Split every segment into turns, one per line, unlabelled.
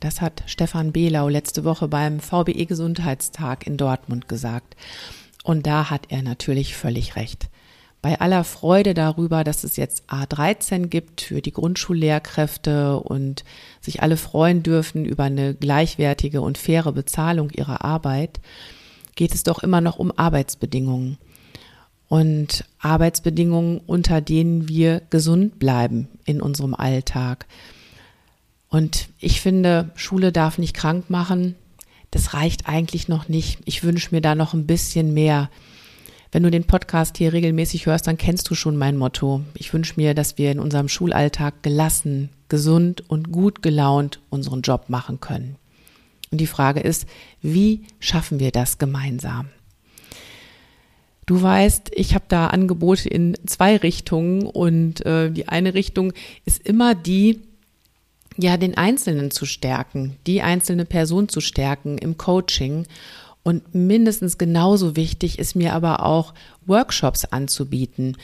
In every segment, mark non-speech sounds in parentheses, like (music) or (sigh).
Das hat Stefan Behlau letzte Woche beim VBE Gesundheitstag in Dortmund gesagt. Und da hat er natürlich völlig recht. Bei aller Freude darüber, dass es jetzt A13 gibt für die Grundschullehrkräfte und sich alle freuen dürfen über eine gleichwertige und faire Bezahlung ihrer Arbeit, geht es doch immer noch um Arbeitsbedingungen. Und Arbeitsbedingungen, unter denen wir gesund bleiben in unserem Alltag. Und ich finde, Schule darf nicht krank machen. Das reicht eigentlich noch nicht. Ich wünsche mir da noch ein bisschen mehr. Wenn du den Podcast hier regelmäßig hörst, dann kennst du schon mein Motto. Ich wünsche mir, dass wir in unserem Schulalltag gelassen, gesund und gut gelaunt unseren Job machen können. Und die Frage ist, wie schaffen wir das gemeinsam? Du weißt, ich habe da Angebote in zwei Richtungen und äh, die eine Richtung ist immer die, ja, den Einzelnen zu stärken, die einzelne Person zu stärken im Coaching. Und mindestens genauso wichtig ist mir aber auch, Workshops anzubieten,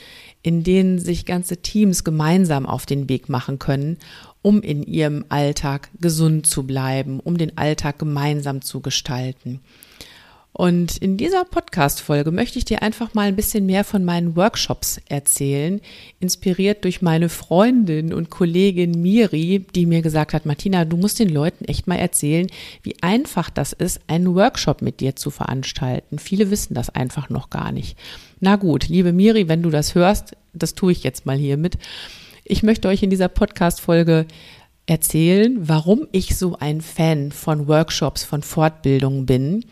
in denen sich ganze Teams gemeinsam auf den Weg machen können, um in ihrem Alltag gesund zu bleiben, um den Alltag gemeinsam zu gestalten. Und in dieser Podcast-Folge möchte ich dir einfach mal ein bisschen mehr von meinen Workshops erzählen, inspiriert durch meine Freundin und Kollegin Miri, die mir gesagt hat, Martina, du musst den Leuten echt mal erzählen, wie einfach das ist, einen Workshop mit dir zu veranstalten. Viele wissen das einfach noch gar nicht. Na gut, liebe Miri, wenn du das hörst, das tue ich jetzt mal hiermit. Ich möchte euch in dieser Podcast-Folge erzählen, warum ich so ein Fan von Workshops, von Fortbildungen bin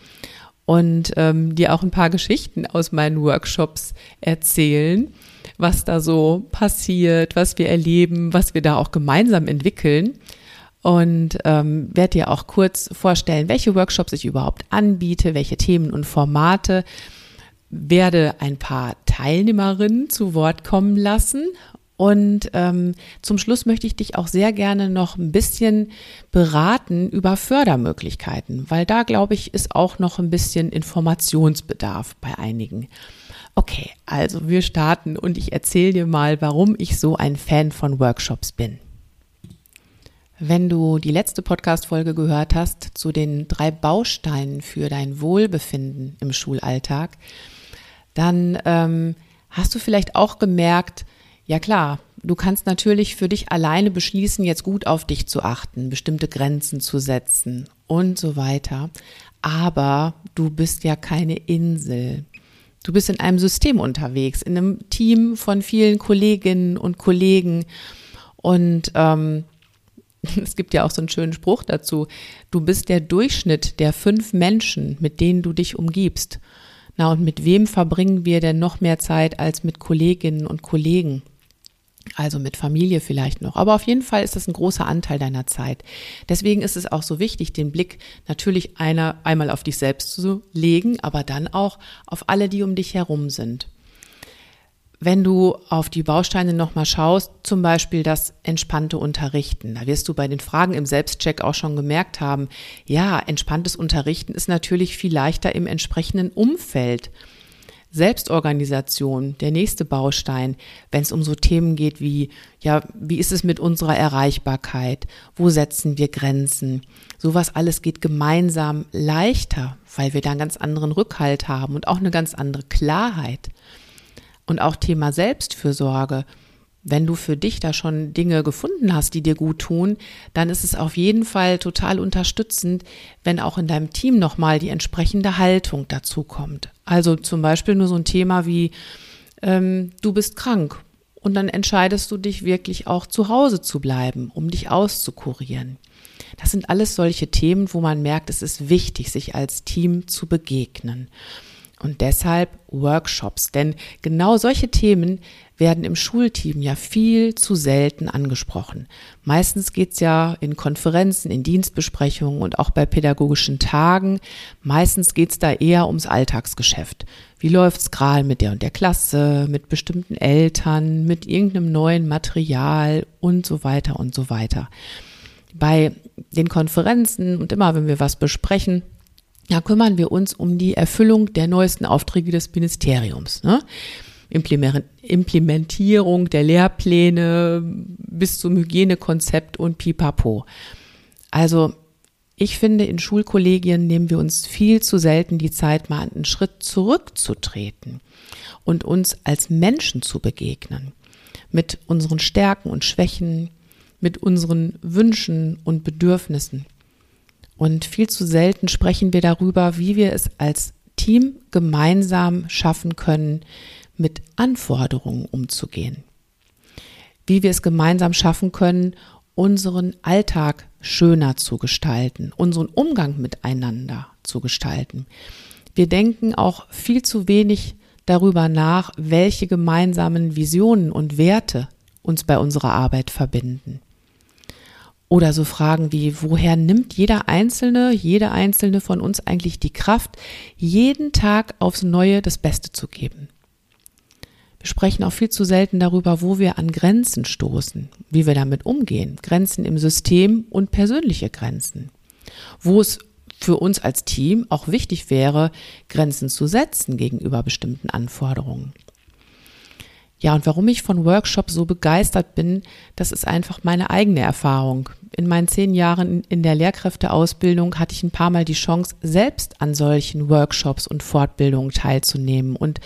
und ähm, dir auch ein paar Geschichten aus meinen Workshops erzählen, was da so passiert, was wir erleben, was wir da auch gemeinsam entwickeln. Und ähm, werde dir auch kurz vorstellen, welche Workshops ich überhaupt anbiete, welche Themen und Formate, werde ein paar Teilnehmerinnen zu Wort kommen lassen und ähm, zum Schluss möchte ich dich auch sehr gerne noch ein bisschen beraten über Fördermöglichkeiten, weil da, glaube ich, ist auch noch ein bisschen Informationsbedarf bei einigen. Okay, also wir starten und ich erzähle dir mal, warum ich so ein Fan von Workshops bin. Wenn du die letzte Podcast-Folge gehört hast zu den drei Bausteinen für dein Wohlbefinden im Schulalltag, dann ähm, hast du vielleicht auch gemerkt, ja klar, du kannst natürlich für dich alleine beschließen, jetzt gut auf dich zu achten, bestimmte Grenzen zu setzen und so weiter. Aber du bist ja keine Insel. Du bist in einem System unterwegs, in einem Team von vielen Kolleginnen und Kollegen. Und ähm, (laughs) es gibt ja auch so einen schönen Spruch dazu. Du bist der Durchschnitt der fünf Menschen, mit denen du dich umgibst. Na, und mit wem verbringen wir denn noch mehr Zeit als mit Kolleginnen und Kollegen? Also mit Familie vielleicht noch. Aber auf jeden Fall ist das ein großer Anteil deiner Zeit. Deswegen ist es auch so wichtig, den Blick natürlich einer, einmal auf dich selbst zu legen, aber dann auch auf alle, die um dich herum sind. Wenn du auf die Bausteine nochmal schaust, zum Beispiel das entspannte Unterrichten, da wirst du bei den Fragen im Selbstcheck auch schon gemerkt haben, ja, entspanntes Unterrichten ist natürlich viel leichter im entsprechenden Umfeld. Selbstorganisation, der nächste Baustein, wenn es um so Themen geht wie, ja, wie ist es mit unserer Erreichbarkeit? Wo setzen wir Grenzen? Sowas alles geht gemeinsam leichter, weil wir da einen ganz anderen Rückhalt haben und auch eine ganz andere Klarheit. Und auch Thema Selbstfürsorge wenn du für dich da schon Dinge gefunden hast, die dir gut tun, dann ist es auf jeden Fall total unterstützend, wenn auch in deinem Team nochmal die entsprechende Haltung dazu kommt. Also zum Beispiel nur so ein Thema wie, ähm, du bist krank und dann entscheidest du dich wirklich auch zu Hause zu bleiben, um dich auszukurieren. Das sind alles solche Themen, wo man merkt, es ist wichtig, sich als Team zu begegnen. Und deshalb Workshops, denn genau solche Themen werden im Schulteam ja viel zu selten angesprochen. Meistens geht's ja in Konferenzen, in Dienstbesprechungen und auch bei pädagogischen Tagen. Meistens geht's da eher ums Alltagsgeschäft. Wie läuft's gerade mit der und der Klasse, mit bestimmten Eltern, mit irgendeinem neuen Material und so weiter und so weiter. Bei den Konferenzen und immer, wenn wir was besprechen, da kümmern wir uns um die Erfüllung der neuesten Aufträge des Ministeriums. Ne? Implementierung der Lehrpläne bis zum Hygienekonzept und pipapo. Also ich finde, in Schulkollegien nehmen wir uns viel zu selten die Zeit, mal einen Schritt zurückzutreten und uns als Menschen zu begegnen. Mit unseren Stärken und Schwächen, mit unseren Wünschen und Bedürfnissen. Und viel zu selten sprechen wir darüber, wie wir es als Team gemeinsam schaffen können, mit Anforderungen umzugehen. Wie wir es gemeinsam schaffen können, unseren Alltag schöner zu gestalten, unseren Umgang miteinander zu gestalten. Wir denken auch viel zu wenig darüber nach, welche gemeinsamen Visionen und Werte uns bei unserer Arbeit verbinden. Oder so Fragen wie, woher nimmt jeder Einzelne, jede Einzelne von uns eigentlich die Kraft, jeden Tag aufs Neue das Beste zu geben? Sprechen auch viel zu selten darüber, wo wir an Grenzen stoßen, wie wir damit umgehen. Grenzen im System und persönliche Grenzen. Wo es für uns als Team auch wichtig wäre, Grenzen zu setzen gegenüber bestimmten Anforderungen. Ja, und warum ich von Workshops so begeistert bin, das ist einfach meine eigene Erfahrung. In meinen zehn Jahren in der Lehrkräfteausbildung hatte ich ein paar Mal die Chance, selbst an solchen Workshops und Fortbildungen teilzunehmen. Und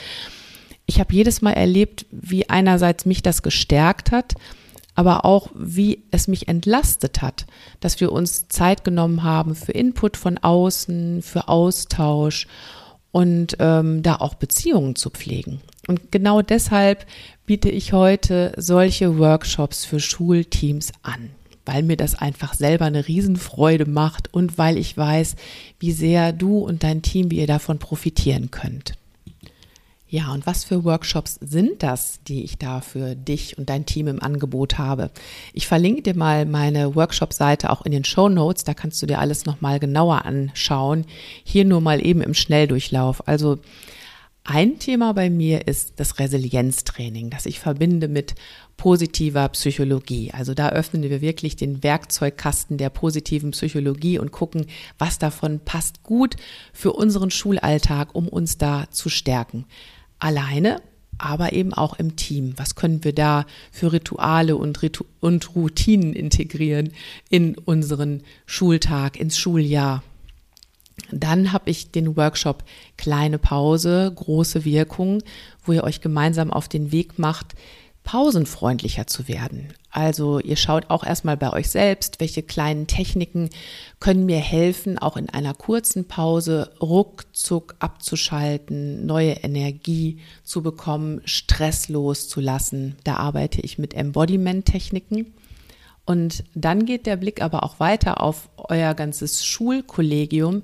ich habe jedes Mal erlebt, wie einerseits mich das gestärkt hat, aber auch wie es mich entlastet hat, dass wir uns Zeit genommen haben für Input von außen, für Austausch und ähm, da auch Beziehungen zu pflegen. Und genau deshalb biete ich heute solche Workshops für Schulteams an, weil mir das einfach selber eine Riesenfreude macht und weil ich weiß, wie sehr du und dein Team, wie ihr davon profitieren könnt. Ja, und was für Workshops sind das, die ich da für dich und dein Team im Angebot habe? Ich verlinke dir mal meine Workshop-Seite auch in den Show Notes. Da kannst du dir alles nochmal genauer anschauen. Hier nur mal eben im Schnelldurchlauf. Also ein Thema bei mir ist das Resilienztraining, das ich verbinde mit positiver Psychologie. Also da öffnen wir wirklich den Werkzeugkasten der positiven Psychologie und gucken, was davon passt gut für unseren Schulalltag, um uns da zu stärken alleine, aber eben auch im Team. Was können wir da für Rituale und, Ritu und Routinen integrieren in unseren Schultag, ins Schuljahr? Dann habe ich den Workshop Kleine Pause, große Wirkung, wo ihr euch gemeinsam auf den Weg macht, pausenfreundlicher zu werden. Also ihr schaut auch erstmal bei euch selbst, welche kleinen Techniken können mir helfen, auch in einer kurzen Pause ruckzuck abzuschalten, neue Energie zu bekommen, Stress loszulassen. Da arbeite ich mit Embodiment-Techniken. Und dann geht der Blick aber auch weiter auf euer ganzes Schulkollegium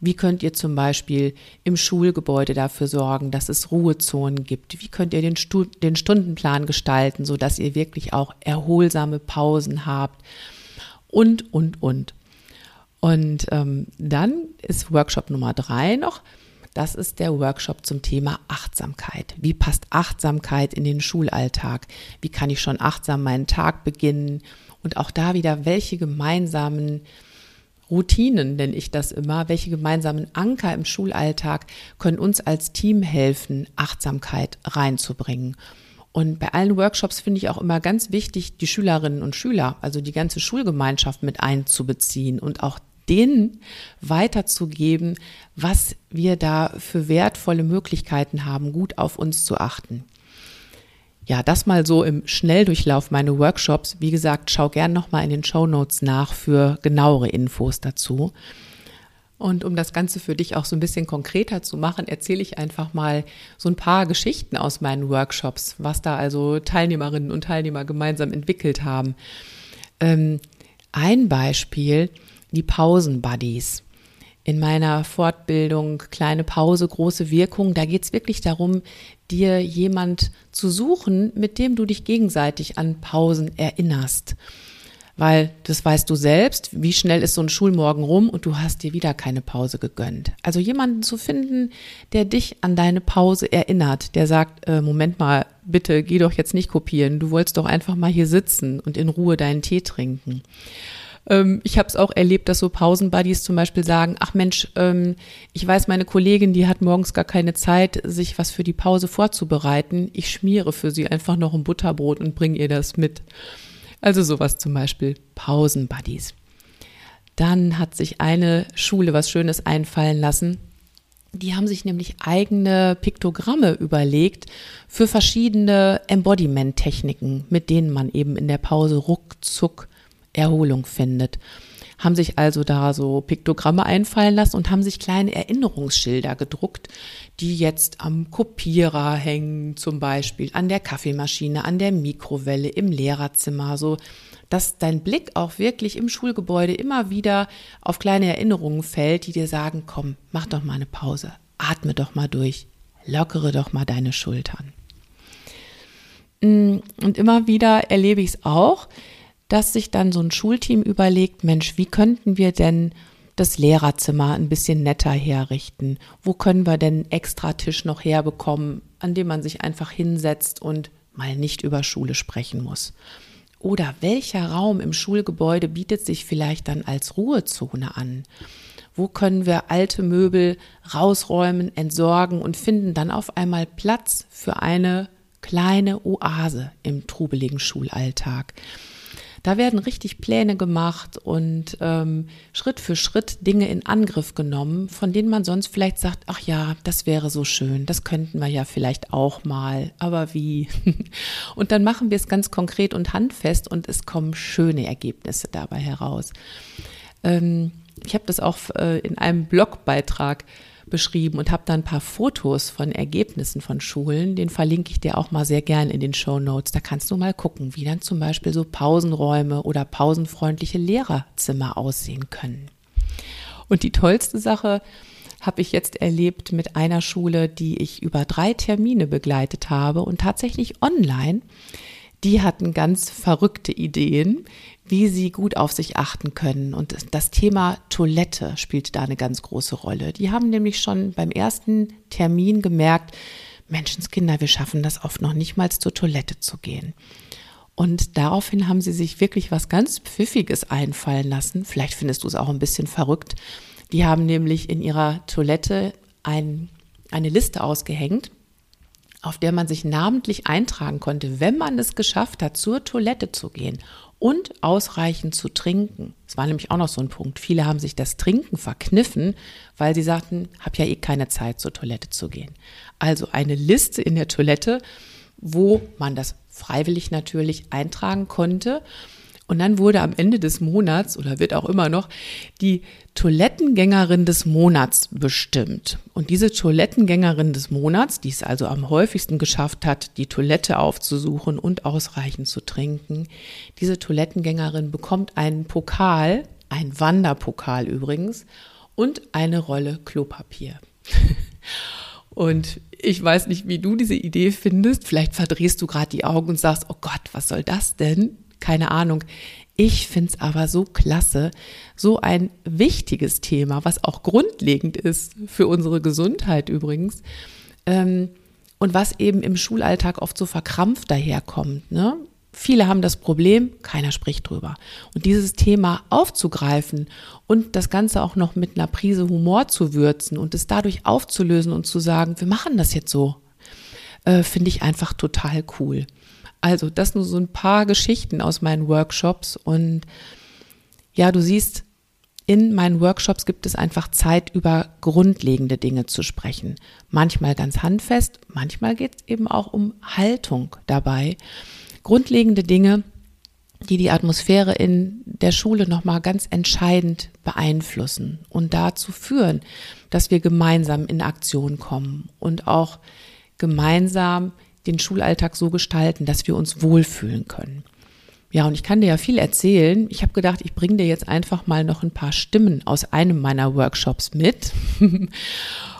wie könnt ihr zum Beispiel im Schulgebäude dafür sorgen, dass es Ruhezonen gibt? Wie könnt ihr den, Stu den Stundenplan gestalten, sodass ihr wirklich auch erholsame Pausen habt? Und, und, und. Und ähm, dann ist Workshop Nummer drei noch. Das ist der Workshop zum Thema Achtsamkeit. Wie passt Achtsamkeit in den Schulalltag? Wie kann ich schon achtsam meinen Tag beginnen? Und auch da wieder, welche gemeinsamen Routinen nenne ich das immer, welche gemeinsamen Anker im Schulalltag können uns als Team helfen, Achtsamkeit reinzubringen. Und bei allen Workshops finde ich auch immer ganz wichtig, die Schülerinnen und Schüler, also die ganze Schulgemeinschaft mit einzubeziehen und auch denen weiterzugeben, was wir da für wertvolle Möglichkeiten haben, gut auf uns zu achten. Ja, das mal so im Schnelldurchlauf meine Workshops. Wie gesagt, schau gern nochmal in den Show Notes nach für genauere Infos dazu. Und um das Ganze für dich auch so ein bisschen konkreter zu machen, erzähle ich einfach mal so ein paar Geschichten aus meinen Workshops, was da also Teilnehmerinnen und Teilnehmer gemeinsam entwickelt haben. Ähm, ein Beispiel, die Pausen-Buddies. In meiner Fortbildung Kleine Pause, große Wirkung, da geht es wirklich darum, dir jemand zu suchen, mit dem du dich gegenseitig an Pausen erinnerst weil das weißt du selbst, wie schnell ist so ein Schulmorgen rum und du hast dir wieder keine Pause gegönnt. Also jemanden zu finden, der dich an deine Pause erinnert, der sagt, äh, Moment mal, bitte geh doch jetzt nicht kopieren, du wolltest doch einfach mal hier sitzen und in Ruhe deinen Tee trinken. Ähm, ich habe es auch erlebt, dass so Pausenbuddies zum Beispiel sagen, ach Mensch, ähm, ich weiß, meine Kollegin, die hat morgens gar keine Zeit, sich was für die Pause vorzubereiten. Ich schmiere für sie einfach noch ein Butterbrot und bringe ihr das mit. Also sowas zum Beispiel Pausenbuddies. Dann hat sich eine Schule was Schönes einfallen lassen. Die haben sich nämlich eigene Piktogramme überlegt für verschiedene Embodiment-Techniken, mit denen man eben in der Pause ruckzuck Erholung findet haben sich also da so Piktogramme einfallen lassen und haben sich kleine Erinnerungsschilder gedruckt, die jetzt am Kopierer hängen, zum Beispiel an der Kaffeemaschine, an der Mikrowelle, im Lehrerzimmer, so dass dein Blick auch wirklich im Schulgebäude immer wieder auf kleine Erinnerungen fällt, die dir sagen, komm, mach doch mal eine Pause, atme doch mal durch, lockere doch mal deine Schultern. Mm, und immer wieder erlebe ich es auch, dass sich dann so ein Schulteam überlegt, Mensch, wie könnten wir denn das Lehrerzimmer ein bisschen netter herrichten? Wo können wir denn extra Tisch noch herbekommen, an dem man sich einfach hinsetzt und mal nicht über Schule sprechen muss? Oder welcher Raum im Schulgebäude bietet sich vielleicht dann als Ruhezone an? Wo können wir alte Möbel rausräumen, entsorgen und finden dann auf einmal Platz für eine kleine Oase im trubeligen Schulalltag? Da werden richtig Pläne gemacht und ähm, Schritt für Schritt Dinge in Angriff genommen, von denen man sonst vielleicht sagt, ach ja, das wäre so schön, das könnten wir ja vielleicht auch mal, aber wie? (laughs) und dann machen wir es ganz konkret und handfest und es kommen schöne Ergebnisse dabei heraus. Ähm, ich habe das auch äh, in einem Blogbeitrag beschrieben und habe da ein paar Fotos von Ergebnissen von Schulen. Den verlinke ich dir auch mal sehr gern in den Show Notes. Da kannst du mal gucken, wie dann zum Beispiel so Pausenräume oder pausenfreundliche Lehrerzimmer aussehen können. Und die tollste Sache habe ich jetzt erlebt mit einer Schule, die ich über drei Termine begleitet habe und tatsächlich online. Die hatten ganz verrückte Ideen, wie sie gut auf sich achten können. Und das Thema Toilette spielt da eine ganz große Rolle. Die haben nämlich schon beim ersten Termin gemerkt, Menschenskinder, wir schaffen das oft noch nicht mal zur Toilette zu gehen. Und daraufhin haben sie sich wirklich was ganz Pfiffiges einfallen lassen. Vielleicht findest du es auch ein bisschen verrückt. Die haben nämlich in ihrer Toilette ein, eine Liste ausgehängt, auf der man sich namentlich eintragen konnte, wenn man es geschafft hat, zur Toilette zu gehen und ausreichend zu trinken. Das war nämlich auch noch so ein Punkt. Viele haben sich das Trinken verkniffen, weil sie sagten, hab ja eh keine Zeit zur Toilette zu gehen. Also eine Liste in der Toilette, wo man das freiwillig natürlich eintragen konnte und dann wurde am Ende des Monats oder wird auch immer noch die Toilettengängerin des Monats bestimmt. Und diese Toilettengängerin des Monats, die es also am häufigsten geschafft hat, die Toilette aufzusuchen und ausreichend zu trinken, diese Toilettengängerin bekommt einen Pokal, ein Wanderpokal übrigens, und eine Rolle Klopapier. (laughs) Und ich weiß nicht, wie du diese Idee findest. Vielleicht verdrehst du gerade die Augen und sagst, oh Gott, was soll das denn? Keine Ahnung. Ich finde es aber so klasse, so ein wichtiges Thema, was auch grundlegend ist für unsere Gesundheit übrigens. Ähm, und was eben im Schulalltag oft so verkrampft daherkommt. Ne? Viele haben das Problem, keiner spricht drüber. Und dieses Thema aufzugreifen und das Ganze auch noch mit einer Prise Humor zu würzen und es dadurch aufzulösen und zu sagen, wir machen das jetzt so, äh, finde ich einfach total cool. Also das nur so ein paar Geschichten aus meinen Workshops und ja, du siehst, in meinen Workshops gibt es einfach Zeit, über grundlegende Dinge zu sprechen. Manchmal ganz handfest, manchmal geht es eben auch um Haltung dabei. Grundlegende Dinge, die die Atmosphäre in der Schule nochmal ganz entscheidend beeinflussen und dazu führen, dass wir gemeinsam in Aktion kommen und auch gemeinsam den Schulalltag so gestalten, dass wir uns wohlfühlen können. Ja, und ich kann dir ja viel erzählen. Ich habe gedacht, ich bringe dir jetzt einfach mal noch ein paar Stimmen aus einem meiner Workshops mit. (laughs)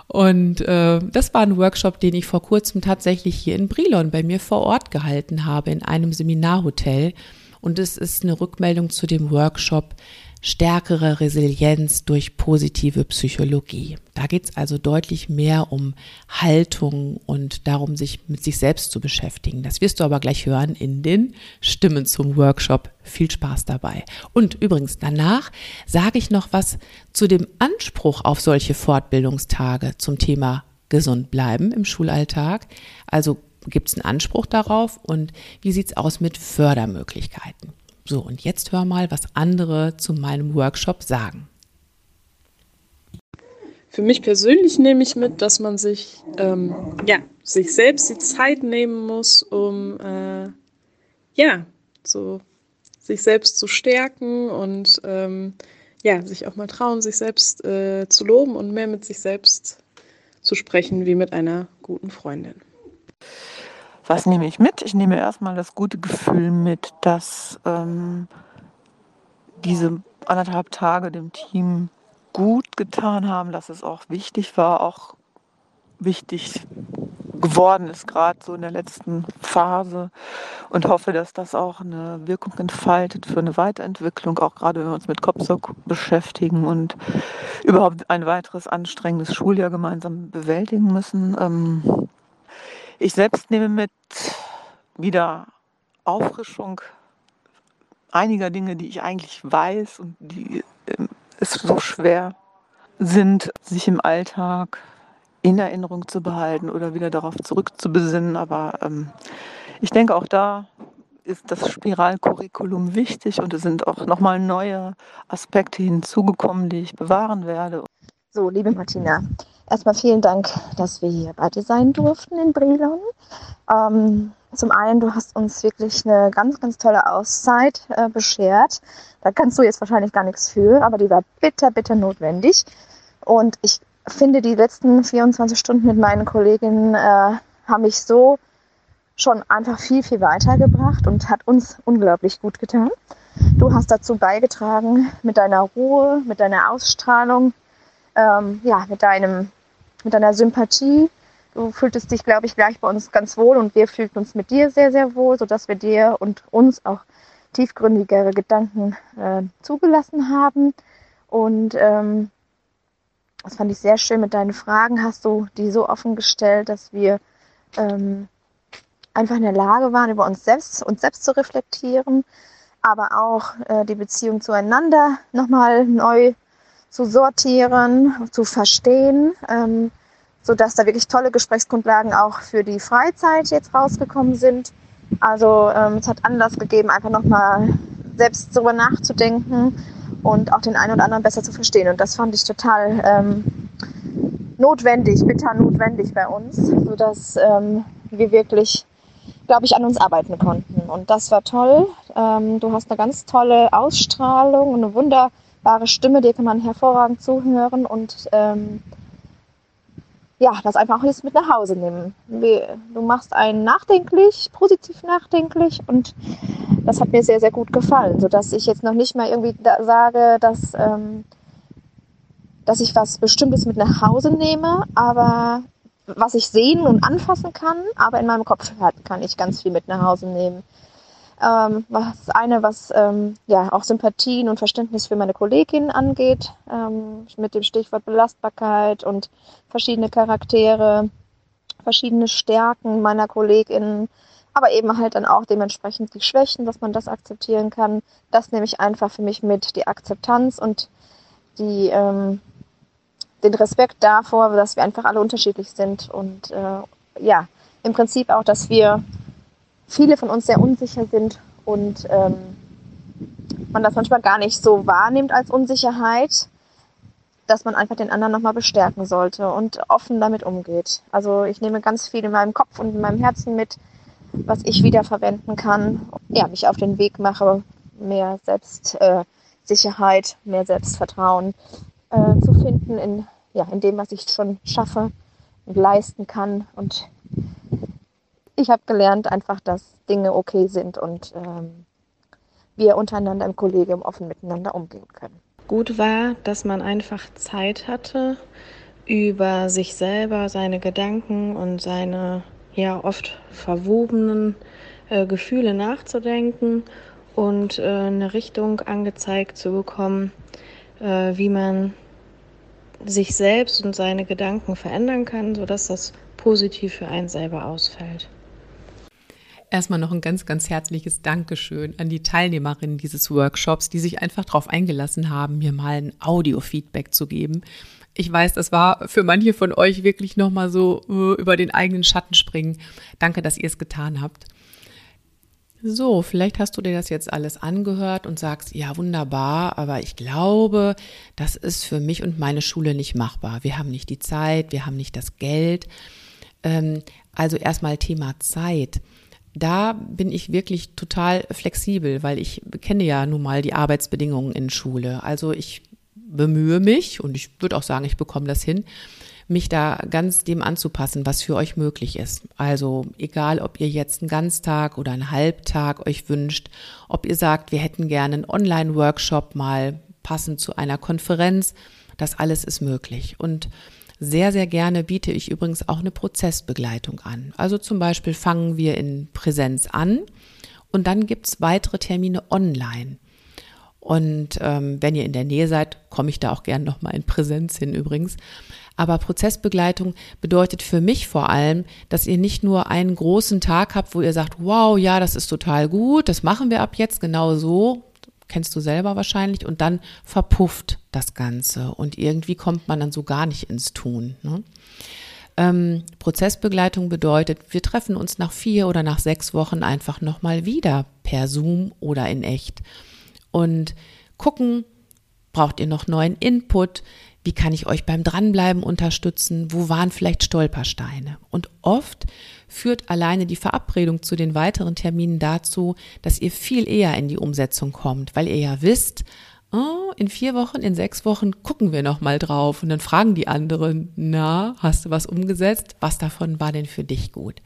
und äh, das war ein Workshop, den ich vor kurzem tatsächlich hier in Brilon bei mir vor Ort gehalten habe, in einem Seminarhotel. Und es ist eine Rückmeldung zu dem Workshop stärkere Resilienz durch positive Psychologie. Da geht es also deutlich mehr um Haltung und darum, sich mit sich selbst zu beschäftigen. Das wirst du aber gleich hören in den Stimmen zum Workshop. Viel Spaß dabei. Und übrigens, danach sage ich noch was zu dem Anspruch auf solche Fortbildungstage zum Thema gesund bleiben im Schulalltag. Also gibt es einen Anspruch darauf und wie sieht es aus mit Fördermöglichkeiten? So, und jetzt hör mal, was andere zu meinem Workshop sagen.
Für mich persönlich nehme ich mit, dass man sich, ähm, ja, sich selbst die Zeit nehmen muss, um äh, ja, so sich selbst zu stärken und ähm, ja, sich auch mal trauen, sich selbst äh, zu loben und mehr mit sich selbst zu sprechen wie mit einer guten Freundin.
Was nehme ich mit? Ich nehme erstmal das gute Gefühl mit, dass ähm, diese anderthalb Tage dem Team gut getan haben, dass es auch wichtig war, auch wichtig geworden ist, gerade so in der letzten Phase und hoffe, dass das auch eine Wirkung entfaltet für eine Weiterentwicklung, auch gerade wenn wir uns mit Kopfsog beschäftigen und überhaupt ein weiteres anstrengendes Schuljahr gemeinsam bewältigen müssen. Ähm, ich selbst nehme mit wieder Auffrischung einiger Dinge, die ich eigentlich weiß und die äh, es so schwer sind, sich im Alltag in Erinnerung zu behalten oder wieder darauf zurückzubesinnen. Aber ähm, ich denke, auch da ist das Spiralcurriculum wichtig und es sind auch nochmal neue Aspekte hinzugekommen, die ich bewahren werde.
So, liebe Martina, erstmal vielen Dank, dass wir hier bei dir sein durften in Brilon. Ähm, zum einen, du hast uns wirklich eine ganz, ganz tolle Auszeit äh, beschert. Da kannst du jetzt wahrscheinlich gar nichts für, aber die war bitter, bitter notwendig. Und ich finde, die letzten 24 Stunden mit meinen Kolleginnen äh, haben mich so schon einfach viel, viel weitergebracht und hat uns unglaublich gut getan. Du hast dazu beigetragen mit deiner Ruhe, mit deiner Ausstrahlung, ähm, ja, mit deinem mit deiner Sympathie. Du fühltest dich, glaube ich, gleich bei uns ganz wohl und wir fühlten uns mit dir sehr, sehr wohl, sodass wir dir und uns auch tiefgründigere Gedanken äh, zugelassen haben. Und ähm, das fand ich sehr schön. Mit deinen Fragen hast du die so offen gestellt, dass wir ähm, einfach in der Lage waren, über uns selbst, uns selbst zu reflektieren, aber auch äh, die Beziehung zueinander nochmal neu zu sortieren, zu verstehen, ähm, sodass da wirklich tolle Gesprächsgrundlagen auch für die Freizeit jetzt rausgekommen sind. Also ähm, es hat Anlass gegeben, einfach nochmal selbst darüber nachzudenken und auch den einen oder anderen besser zu verstehen. Und das fand ich total ähm, notwendig, bitter notwendig bei uns, sodass ähm, wir wirklich, glaube ich, an uns arbeiten konnten. Und das war toll. Ähm, du hast eine ganz tolle Ausstrahlung eine wunderbare wunderbare Stimme, dir kann man hervorragend zuhören und ähm, ja, das einfach auch jetzt mit nach Hause nehmen. Du machst einen nachdenklich, positiv nachdenklich und das hat mir sehr, sehr gut gefallen, sodass ich jetzt noch nicht mal irgendwie da sage, dass, ähm, dass ich was Bestimmtes mit nach Hause nehme, aber was ich sehen und anfassen kann, aber in meinem Kopf kann ich ganz viel mit nach Hause nehmen. Ähm, was eine, was ähm, ja auch Sympathien und Verständnis für meine Kolleginnen angeht, ähm, mit dem Stichwort Belastbarkeit und verschiedene Charaktere, verschiedene Stärken meiner Kolleginnen, aber eben halt dann auch dementsprechend die Schwächen, dass man das akzeptieren kann. Das nehme ich einfach für mich mit, die Akzeptanz und die, ähm, den Respekt davor, dass wir einfach alle unterschiedlich sind und äh, ja, im Prinzip auch, dass wir viele von uns sehr unsicher sind und ähm, man das manchmal gar nicht so wahrnimmt als Unsicherheit, dass man einfach den anderen nochmal bestärken sollte und offen damit umgeht. Also ich nehme ganz viel in meinem Kopf und in meinem Herzen mit, was ich wieder verwenden kann, ja, mich auf den Weg mache, mehr Selbstsicherheit, äh, mehr Selbstvertrauen äh, zu finden in, ja, in dem, was ich schon schaffe und leisten kann. Und ich habe gelernt einfach, dass Dinge okay sind und ähm, wir untereinander im Kollegium offen miteinander umgehen können.
Gut war, dass man einfach Zeit hatte, über sich selber, seine Gedanken und seine ja oft verwobenen äh, Gefühle nachzudenken und äh, eine Richtung angezeigt zu bekommen, äh, wie man sich selbst und seine Gedanken verändern kann, sodass das positiv für einen selber ausfällt.
Erstmal noch ein ganz, ganz herzliches Dankeschön an die Teilnehmerinnen dieses Workshops, die sich einfach darauf eingelassen haben, mir mal ein Audio-Feedback zu geben. Ich weiß, das war für manche von euch wirklich nochmal so uh, über den eigenen Schatten springen. Danke, dass ihr es getan habt. So, vielleicht hast du dir das jetzt alles angehört und sagst, ja, wunderbar, aber ich glaube, das ist für mich und meine Schule nicht machbar. Wir haben nicht die Zeit, wir haben nicht das Geld. Ähm, also erstmal Thema Zeit. Da bin ich wirklich total flexibel, weil ich kenne ja nun mal die Arbeitsbedingungen in Schule. Also ich bemühe mich und ich würde auch sagen, ich bekomme das hin, mich da ganz dem anzupassen, was für euch möglich ist. Also egal, ob ihr jetzt einen Ganztag oder einen Halbtag euch wünscht, ob ihr sagt, wir hätten gerne einen Online-Workshop mal passend zu einer Konferenz, das alles ist möglich. Und sehr, sehr gerne biete ich übrigens auch eine Prozessbegleitung an. Also zum Beispiel fangen wir in Präsenz an und dann gibt's weitere Termine online. Und ähm, wenn ihr in der Nähe seid, komme ich da auch gern nochmal in Präsenz hin übrigens. Aber Prozessbegleitung bedeutet für mich vor allem, dass ihr nicht nur einen großen Tag habt, wo ihr sagt, wow, ja, das ist total gut, das machen wir ab jetzt genau so, kennst du selber wahrscheinlich, und dann verpufft das Ganze und irgendwie kommt man dann so gar nicht ins Tun. Ne? Ähm, Prozessbegleitung bedeutet, wir treffen uns nach vier oder nach sechs Wochen einfach nochmal wieder per Zoom oder in echt und gucken, braucht ihr noch neuen Input? Wie kann ich euch beim Dranbleiben unterstützen? Wo waren vielleicht Stolpersteine? Und oft führt alleine die Verabredung zu den weiteren Terminen dazu, dass ihr viel eher in die Umsetzung kommt, weil ihr ja wisst, oh, in vier Wochen, in sechs Wochen gucken wir noch mal drauf und dann fragen die anderen, na, hast du was umgesetzt? Was davon war denn für dich gut?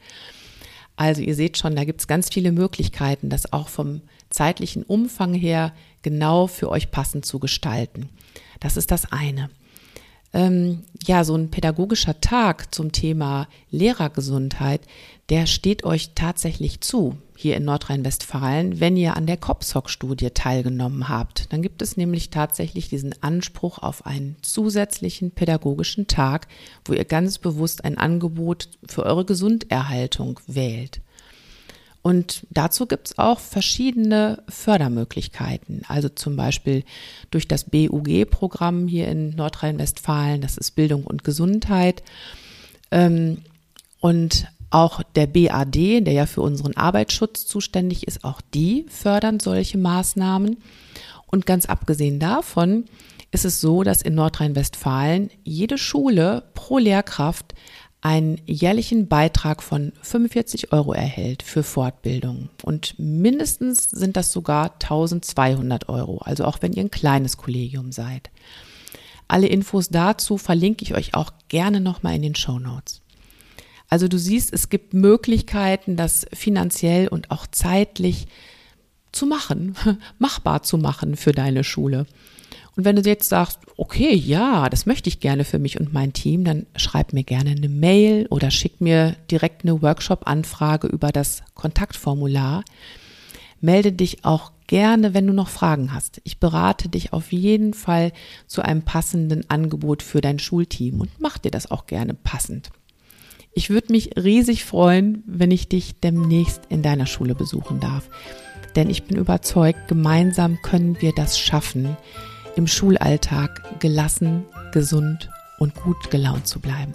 Also ihr seht schon, da gibt es ganz viele Möglichkeiten, das auch vom zeitlichen Umfang her genau für euch passend zu gestalten. Das ist das eine ähm, ja, so ein pädagogischer Tag zum Thema Lehrergesundheit, der steht euch tatsächlich zu hier in Nordrhein-Westfalen, wenn ihr an der COPSOC-Studie teilgenommen habt. Dann gibt es nämlich tatsächlich diesen Anspruch auf einen zusätzlichen pädagogischen Tag, wo ihr ganz bewusst ein Angebot für eure Gesunderhaltung wählt. Und dazu gibt es auch verschiedene Fördermöglichkeiten. Also zum Beispiel durch das BUG-Programm hier in Nordrhein-Westfalen, das ist Bildung und Gesundheit. Ähm, und auch der BAD, der ja für unseren Arbeitsschutz zuständig ist, auch die fördern solche Maßnahmen. Und ganz abgesehen davon ist es so, dass in Nordrhein-Westfalen jede Schule pro Lehrkraft einen jährlichen Beitrag von 45 Euro erhält für Fortbildung. Und mindestens sind das sogar 1200 Euro, also auch wenn ihr ein kleines Kollegium seid. Alle Infos dazu verlinke ich euch auch gerne nochmal in den Show Notes. Also du siehst, es gibt Möglichkeiten, das finanziell und auch zeitlich zu machen, (laughs) machbar zu machen für deine Schule. Und wenn du jetzt sagst, okay, ja, das möchte ich gerne für mich und mein Team, dann schreib mir gerne eine Mail oder schick mir direkt eine Workshop-Anfrage über das Kontaktformular. Melde dich auch gerne, wenn du noch Fragen hast. Ich berate dich auf jeden Fall zu einem passenden Angebot für dein Schulteam und mach dir das auch gerne passend. Ich würde mich riesig freuen, wenn ich dich demnächst in deiner Schule besuchen darf. Denn ich bin überzeugt, gemeinsam können wir das schaffen, im Schulalltag gelassen, gesund und gut gelaunt zu bleiben.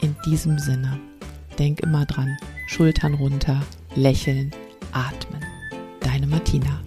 In diesem Sinne, denk immer dran, Schultern runter, lächeln, atmen. Deine Martina.